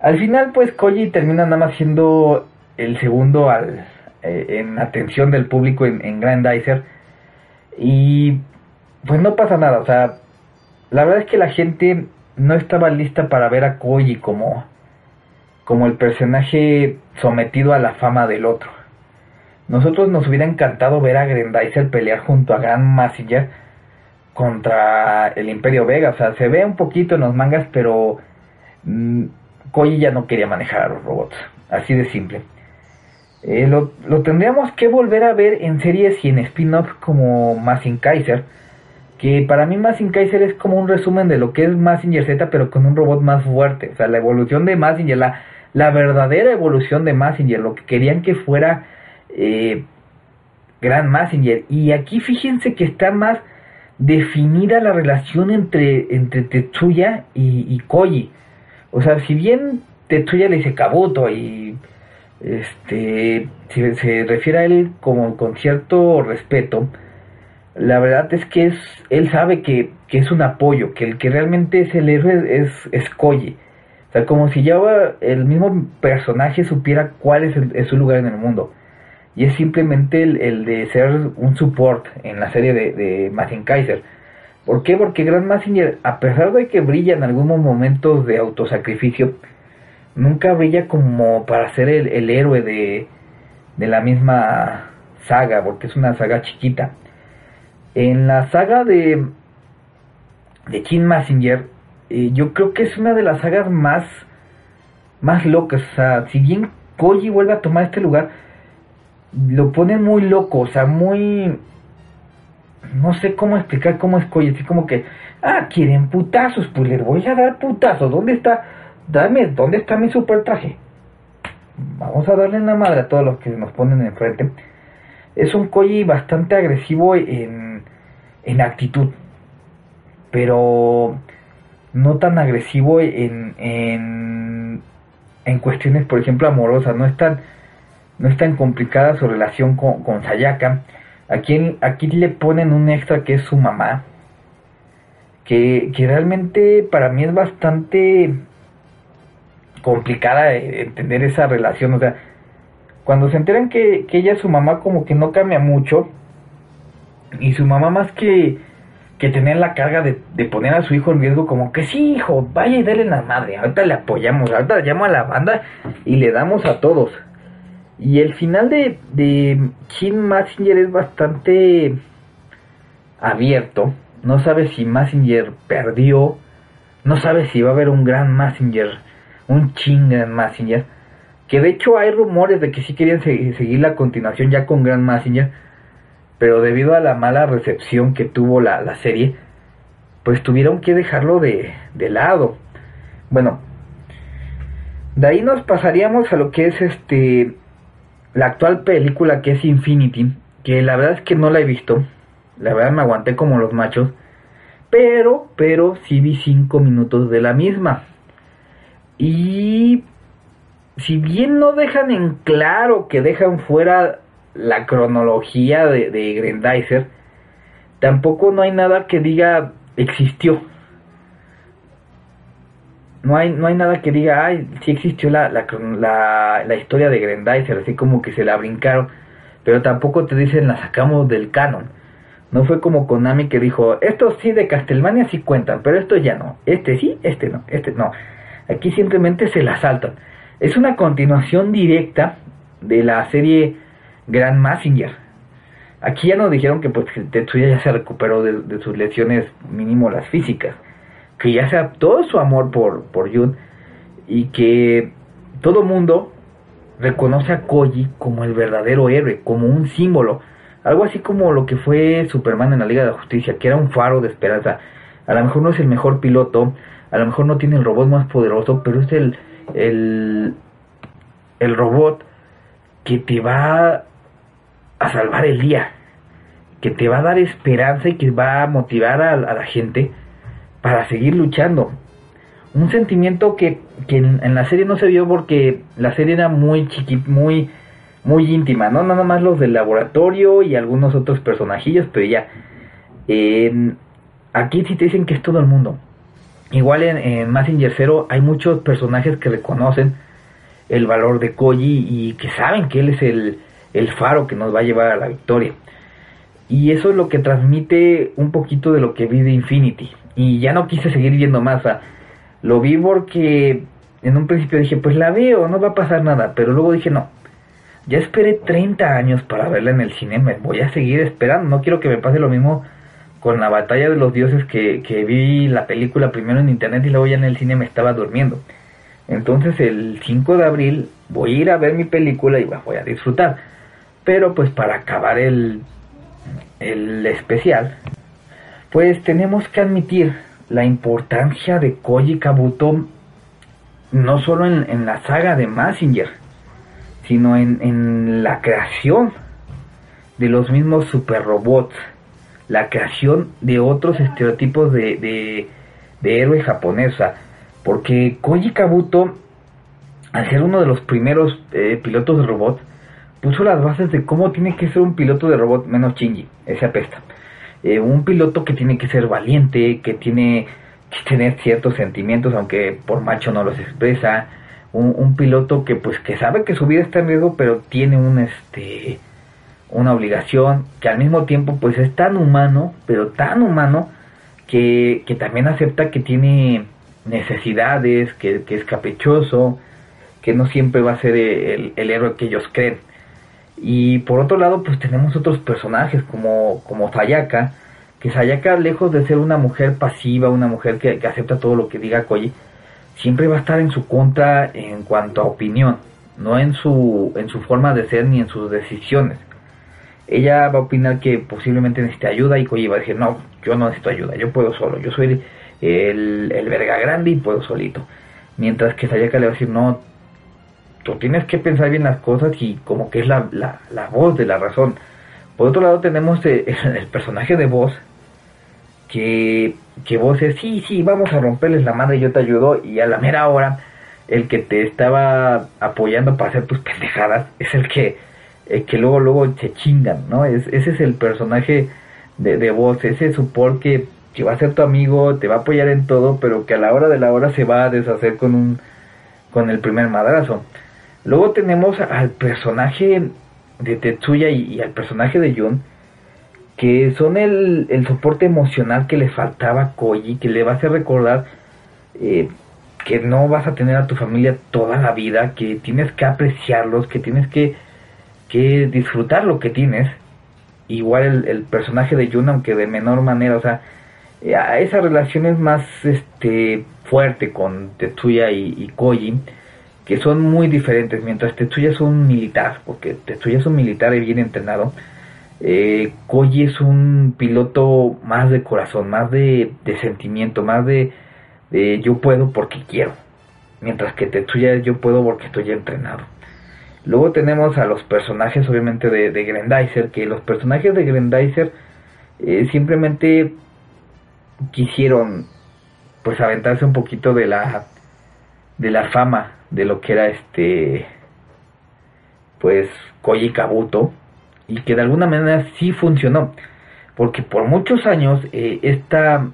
Al final, pues Koji termina nada más siendo el segundo al, eh, en atención del público en, en Grandizer. Y pues no pasa nada, o sea, la verdad es que la gente no estaba lista para ver a Koji como, como el personaje sometido a la fama del otro. Nosotros nos hubiera encantado ver a Grendizer pelear junto a Grand Massinger contra el Imperio Vega. O sea, se ve un poquito en los mangas, pero mmm, Koji ya no quería manejar a los robots. Así de simple. Eh, lo, lo, tendríamos que volver a ver en series y en spin-off como Massing Kaiser que para mí Massinger Kaiser es como un resumen de lo que es Massinger Z, pero con un robot más fuerte. O sea, la evolución de Massinger, la, la verdadera evolución de Massinger, lo que querían que fuera eh, Gran Massinger. Y aquí fíjense que está más definida la relación entre, entre Tetsuya y, y Koji. O sea, si bien Tetsuya le dice Kabuto y este se, se refiere a él como con cierto respeto, la verdad es que es, él sabe que, que, es un apoyo, que el que realmente es el héroe es, es. O sea, como si ya el mismo personaje supiera cuál es, el, es, su lugar en el mundo. Y es simplemente el, el de ser un support en la serie de, de Mazinger Kaiser. ¿Por qué? Porque Grand Mazinger, a pesar de que brilla en algunos momentos de autosacrificio, nunca brilla como para ser el, el héroe de, de la misma saga, porque es una saga chiquita. En la saga de, de King Massinger, eh, yo creo que es una de las sagas más, más locas. O sea, si bien Koji vuelve a tomar este lugar, lo pone muy loco, o sea, muy... No sé cómo explicar cómo es Koji, así como que, ah, quieren putazos, pues les voy a dar putazos. ¿Dónde está? Dame, ¿dónde está mi super traje? Vamos a darle una madre a todos los que nos ponen enfrente. Es un Koji bastante agresivo en, en actitud, pero no tan agresivo en, en, en cuestiones, por ejemplo, amorosas. No es tan, no es tan complicada su relación con, con Sayaka. Aquí, aquí le ponen un extra que es su mamá. Que, que realmente para mí es bastante complicada entender esa relación. O sea, cuando se enteran que, que ella, su mamá, como que no cambia mucho, y su mamá más que que tenían la carga de, de, poner a su hijo en riesgo, como que sí, hijo, vaya y dale la madre, ahorita le apoyamos, ahorita llamo a la banda y le damos a todos. Y el final de, de Kim Massinger es bastante abierto. No sabe si Massinger perdió. No sabe si va a haber un gran Massinger. Un ching gran Massinger. Que de hecho hay rumores de que sí querían seguir la continuación ya con Grand Massinger. Pero debido a la mala recepción que tuvo la, la serie, pues tuvieron que dejarlo de, de lado. Bueno, de ahí nos pasaríamos a lo que es este la actual película que es Infinity, que la verdad es que no la he visto, la verdad me aguanté como los machos, pero, pero sí vi cinco minutos de la misma. Y si bien no dejan en claro que dejan fuera la cronología de, de Grandizer, tampoco no hay nada que diga existió no hay, no hay nada que diga, ay, sí existió la, la, la, historia de Grandizer, así como que se la brincaron, pero tampoco te dicen la sacamos del canon. No fue como Konami que dijo, estos sí de Castlevania sí cuentan, pero esto ya no. Este sí, este no, este no. Aquí simplemente se la saltan. Es una continuación directa de la serie Grand Messenger. Aquí ya nos dijeron que pues Tetsuya ya se recuperó de, de sus lesiones mínimo las físicas que ya sea todo su amor por, por Jun y que todo mundo reconoce a Koji como el verdadero héroe, como un símbolo, algo así como lo que fue Superman en la Liga de la Justicia, que era un faro de esperanza. A lo mejor no es el mejor piloto, a lo mejor no tiene el robot más poderoso, pero es el, el, el robot que te va a salvar el día, que te va a dar esperanza y que va a motivar a la gente para seguir luchando. Un sentimiento que, que en, la serie no se vio porque la serie era muy chiquita, muy, muy íntima, ¿no? Nada más los del laboratorio y algunos otros personajillos, pero ya. aquí sí te dicen que es todo el mundo. Igual en, en Massinger Zero hay muchos personajes que reconocen el valor de Koji y que saben que él es el, el faro que nos va a llevar a la victoria. Y eso es lo que transmite un poquito de lo que vi de Infinity y ya no quise seguir viendo más. lo vi porque en un principio dije, pues la veo, no va a pasar nada, pero luego dije, no, ya esperé 30 años para verla en el cine, voy a seguir esperando, no quiero que me pase lo mismo con la batalla de los dioses que, que vi la película primero en internet y luego ya en el cine me estaba durmiendo. Entonces el 5 de abril voy a ir a ver mi película y voy a disfrutar. Pero pues para acabar el, el especial, pues tenemos que admitir la importancia de Koji Kabuto no solo en, la saga de Massinger, sino en, la creación de los mismos super robots, la creación de otros estereotipos de, de, de héroe japonesa, porque Koji Kabuto, al ser uno de los primeros eh, pilotos de robots, puso las bases de cómo tiene que ser un piloto de robot menos Shinji, ese apesta. Eh, un piloto que tiene que ser valiente, que tiene que tener ciertos sentimientos, aunque por macho no los expresa, un, piloto que pues que sabe que su vida está en riesgo, pero tiene un este una obligación, que al mismo tiempo pues es tan humano, pero tan humano, que, que también acepta que tiene necesidades, que, que, es caprichoso, que no siempre va a ser el, el héroe que ellos creen. Y por otro lado, pues tenemos otros personajes como, como Sayaka, que Sayaka, lejos de ser una mujer pasiva, una mujer que, acepta todo lo que diga Koji, siempre va a estar en su contra en cuanto a opinión, no en su, en su forma de ser ni en sus decisiones. Ella va a opinar que posiblemente necesita ayuda y Koji va a decir, no, yo no necesito ayuda, yo puedo solo, yo soy el, el verga grande y puedo solito. Mientras que Sayaka le va a decir, no, tienes que pensar bien las cosas y como que es la, la, voz de la razón. Por otro lado tenemos eh, el, personaje de voz, que, que vos es, sí, sí, vamos a romperles la madre, yo te ayudo, y a la mera hora, el que te estaba apoyando para hacer tus pendejadas, es el que, que luego, luego se chingan, ¿no? Es, ese es el personaje de, de voz, ese support que, que va a ser tu amigo, te va a apoyar en todo, pero que a la hora de la hora se va a deshacer con un, con el primer madrazo. Luego tenemos al personaje de Tetsuya y, al personaje de Jun, que son el, el soporte emocional que le faltaba a Koji, que le va a hacer recordar eh, que no vas a tener a tu familia toda la vida, que tienes que apreciarlos, que tienes que, que disfrutar lo que tienes. Igual el, personaje de Yuna, aunque de menor manera, o sea, eh, esa relación es más este, fuerte con Tetsuya y, y Koji, que son muy diferentes. Mientras Tetsuya es un militar, porque Tetsuya es un militar y bien entrenado, eh, Koji es un piloto más de corazón, más de, sentimiento, más de, yo puedo porque quiero. Mientras que Tetsuya yo puedo porque estoy entrenado. Luego tenemos a los personajes obviamente de, de Grendizer, que los personajes de Grendizer eh, simplemente quisieron pues aventarse un poquito de la de la fama de lo que era este pues Koji Kabuto y que de alguna manera sí funcionó. Porque por muchos años eh, esta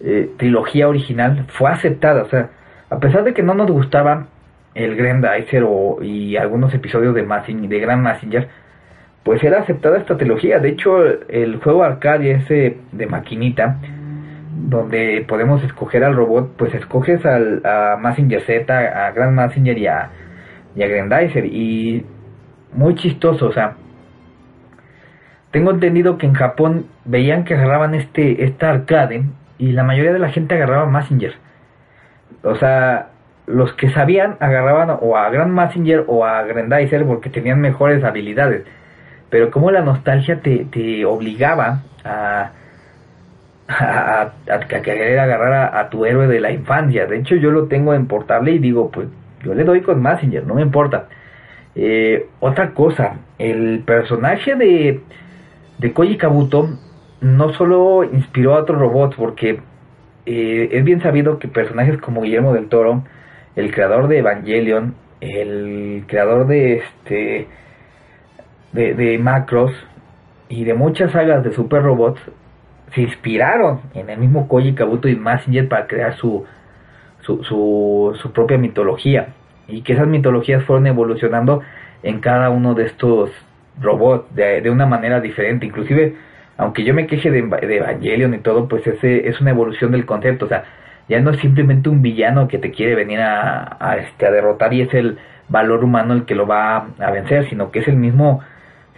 eh, trilogía original fue aceptada. O sea a pesar de que no nos gustaba el Grandizer o, y algunos episodios de, Massinger, de Grand Messenger pues era aceptada esta trilogía. De hecho el juego arcade ese de maquinita donde podemos escoger al robot, pues escoges al, a Massinger Z, a Grand Massinger y a, y Grandizer. Y muy chistoso, o sea, tengo entendido que en Japón veían que agarraban este, esta arcade y la mayoría de la gente agarraba Massinger. O sea, los que sabían agarraban o a Grand Massinger o a Grandizer porque tenían mejores habilidades. Pero como la nostalgia te, te obligaba a a, querer agarrar a, tu héroe de la infancia. De hecho, yo lo tengo en portable y digo, pues yo le doy con Messenger, no me importa. Eh, otra cosa, el personaje de, de Koji Kabuto no solo inspiró a otros robots, porque eh, es bien sabido que personajes como Guillermo del Toro, el creador de Evangelion, el creador de este de, de Macros y de muchas sagas de super robots se inspiraron en el mismo Koji Kabuto y Massinger para crear su, su, su, propia mitología. Y que esas mitologías fueron evolucionando en cada uno de estos robots de, de una manera diferente. Inclusive aunque yo me queje de, de, Evangelion y todo pues ese es una evolución del concepto. O sea ya no es simplemente un villano que te quiere venir a, a, este, a derrotar y es el valor humano el que lo va a vencer sino que es el mismo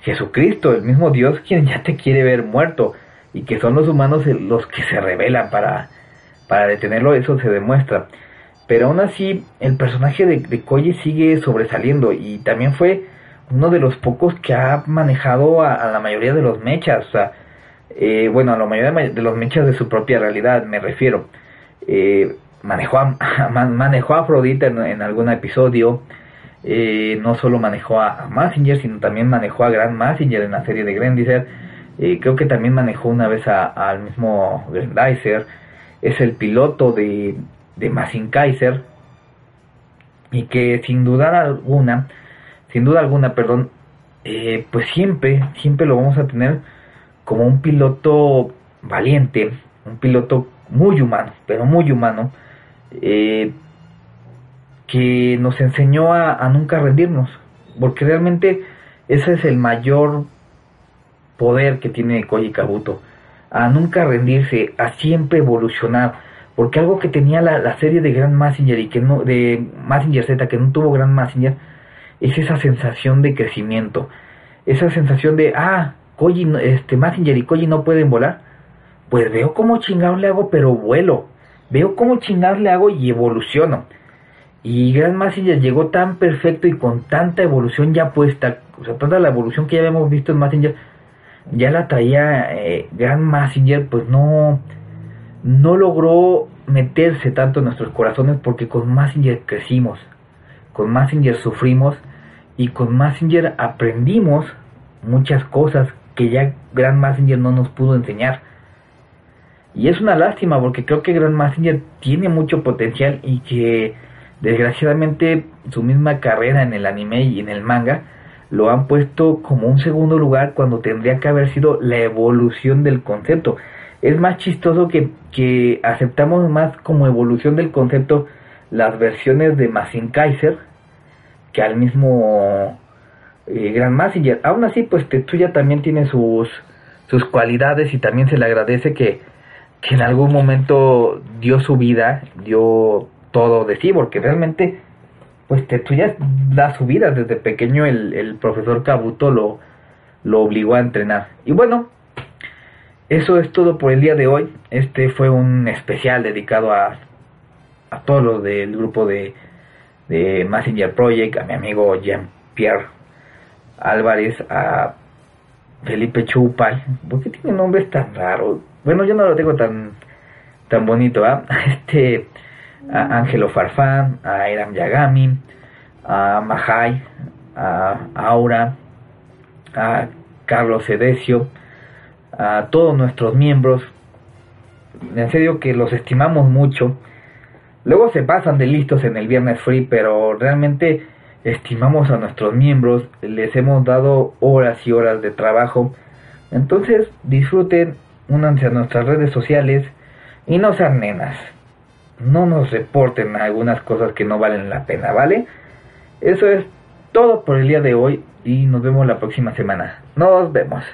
Jesucristo el mismo Dios quien ya te quiere ver muerto y que son los humanos los que se rebelan para, para detenerlo, eso se demuestra. Pero aún así, el personaje de, de Koji sigue sobresaliendo y también fue uno de los pocos que ha manejado a, la mayoría de los mechas, o sea, eh, bueno, a la mayoría de los mechas de su propia realidad, me refiero. Eh, manejó, a, manejó a Afrodita en, algún episodio, eh, no solo manejó a, a Massinger, sino también manejó a Grand Massinger en la serie de Grandizer eh, creo que también manejó una vez al mismo Grandizer. Es el piloto de, de Massin Kaiser. Y que sin duda alguna, sin duda alguna, perdón, eh, pues siempre, siempre lo vamos a tener como un piloto valiente, un piloto muy humano, pero muy humano, eh, que nos enseñó a, nunca rendirnos, porque realmente ese es el mayor poder que tiene Koji Kabuto, a nunca rendirse, a siempre evolucionar, porque algo que tenía la, serie de Grand Massinger y que no, de Massinger Z, que no tuvo Grand Massinger, es esa sensación de crecimiento, esa sensación de, ah, Koji, este, Massinger y Koji no pueden volar, pues veo cómo chingados le hago, pero vuelo, veo cómo chingados le hago y evoluciono. Y Grand Massinger llegó tan perfecto y con tanta evolución ya puesta, o sea, toda la evolución que ya habíamos visto en Massinger, ya la traía eh, Grand Massinger, pues no, no logró meterse tanto en nuestros corazones porque con Massinger crecimos, con Massinger sufrimos y con Massinger aprendimos muchas cosas que ya Grand Massinger no nos pudo enseñar. Y es una lástima porque creo que Grand Massinger tiene mucho potencial y que desgraciadamente su misma carrera en el anime y en el manga lo han puesto como un segundo lugar cuando tendría que haber sido la evolución del concepto. Es más chistoso que, que aceptamos más como evolución del concepto las versiones de Massin Kaiser que al mismo eh, Grand Messenger. Aún así, pues Tetsuya también tiene sus, sus cualidades y también se le agradece que, que en algún momento dio su vida, dio todo de sí, porque realmente, pues te, tú ya da su vida desde pequeño, el, el profesor Kabuto lo, lo obligó a entrenar. Y bueno, eso es todo por el día de hoy. Este fue un especial dedicado a, a todos los del grupo de, de Messenger Project, a mi amigo Jean-Pierre Álvarez, a Felipe Chupal. ¿Por qué tiene nombres tan raros? Bueno, yo no lo tengo tan, tan bonito, ¿ah? Este, a Ángelo Farfán, a Iram Yagami, a Mahai, a Aura, a Carlos Edesio, a todos nuestros miembros. En serio que los estimamos mucho. Luego se pasan de listos en el Viernes Free, pero realmente estimamos a nuestros miembros, les hemos dado horas y horas de trabajo. Entonces disfruten, únanse a nuestras redes sociales y no sean nenas. No nos reporten algunas cosas que no valen la pena, ¿vale? Eso es todo por el día de hoy y nos vemos la próxima semana. Nos vemos.